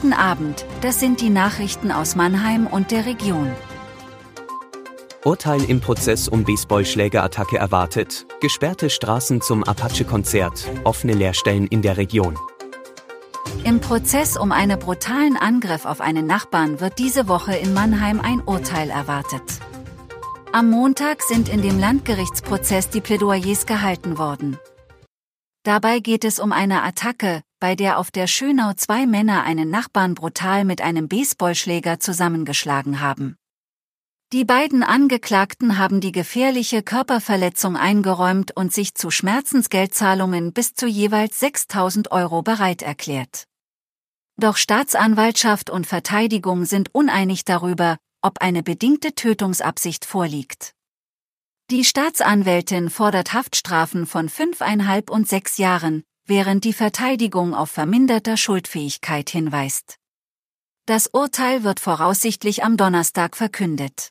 Guten Abend, das sind die Nachrichten aus Mannheim und der Region. Urteil im Prozess um Baseballschlägerattacke erwartet, gesperrte Straßen zum Apache-Konzert, offene Leerstellen in der Region. Im Prozess um einen brutalen Angriff auf einen Nachbarn wird diese Woche in Mannheim ein Urteil erwartet. Am Montag sind in dem Landgerichtsprozess die Plädoyers gehalten worden. Dabei geht es um eine Attacke, bei der auf der Schönau zwei Männer einen Nachbarn brutal mit einem Baseballschläger zusammengeschlagen haben. Die beiden Angeklagten haben die gefährliche Körperverletzung eingeräumt und sich zu Schmerzensgeldzahlungen bis zu jeweils 6000 Euro bereit erklärt. Doch Staatsanwaltschaft und Verteidigung sind uneinig darüber, ob eine bedingte Tötungsabsicht vorliegt. Die Staatsanwältin fordert Haftstrafen von fünfeinhalb und sechs Jahren, während die Verteidigung auf verminderter Schuldfähigkeit hinweist. Das Urteil wird voraussichtlich am Donnerstag verkündet.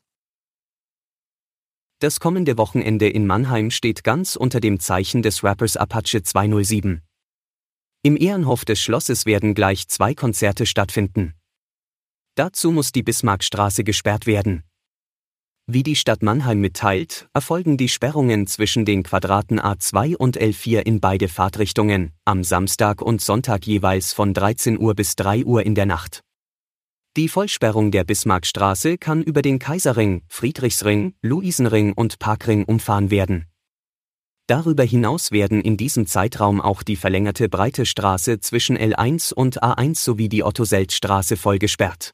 Das kommende Wochenende in Mannheim steht ganz unter dem Zeichen des Rappers Apache 207. Im Ehrenhof des Schlosses werden gleich zwei Konzerte stattfinden. Dazu muss die Bismarckstraße gesperrt werden. Wie die Stadt Mannheim mitteilt, erfolgen die Sperrungen zwischen den Quadraten A2 und L4 in beide Fahrtrichtungen, am Samstag und Sonntag jeweils von 13 Uhr bis 3 Uhr in der Nacht. Die Vollsperrung der Bismarckstraße kann über den Kaiserring, Friedrichsring, Luisenring und Parkring umfahren werden. Darüber hinaus werden in diesem Zeitraum auch die verlängerte breite Straße zwischen L1 und A1 sowie die Otto-Selt-Straße voll gesperrt.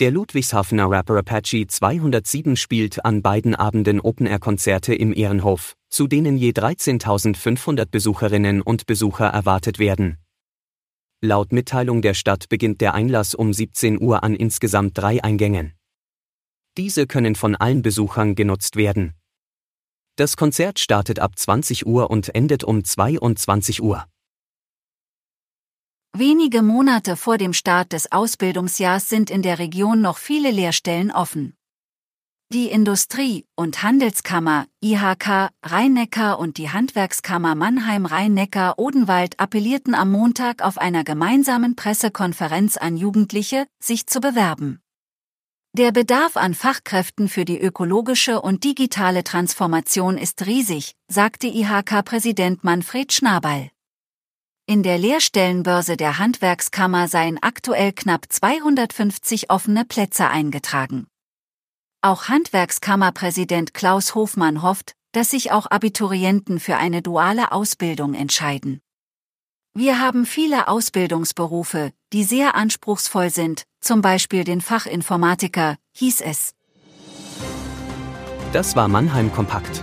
Der Ludwigshafener Rapper Apache 207 spielt an beiden Abenden Open-Air-Konzerte im Ehrenhof, zu denen je 13.500 Besucherinnen und Besucher erwartet werden. Laut Mitteilung der Stadt beginnt der Einlass um 17 Uhr an insgesamt drei Eingängen. Diese können von allen Besuchern genutzt werden. Das Konzert startet ab 20 Uhr und endet um 22 Uhr. Wenige Monate vor dem Start des Ausbildungsjahrs sind in der Region noch viele Lehrstellen offen. Die Industrie- und Handelskammer, IHK, Rhein-Neckar und die Handwerkskammer Mannheim-Rhein-Neckar-Odenwald appellierten am Montag auf einer gemeinsamen Pressekonferenz an Jugendliche, sich zu bewerben. Der Bedarf an Fachkräften für die ökologische und digitale Transformation ist riesig, sagte IHK-Präsident Manfred Schnabel. In der Lehrstellenbörse der Handwerkskammer seien aktuell knapp 250 offene Plätze eingetragen. Auch Handwerkskammerpräsident Klaus Hofmann hofft, dass sich auch Abiturienten für eine duale Ausbildung entscheiden. Wir haben viele Ausbildungsberufe, die sehr anspruchsvoll sind, zum Beispiel den Fachinformatiker, hieß es. Das war Mannheim Kompakt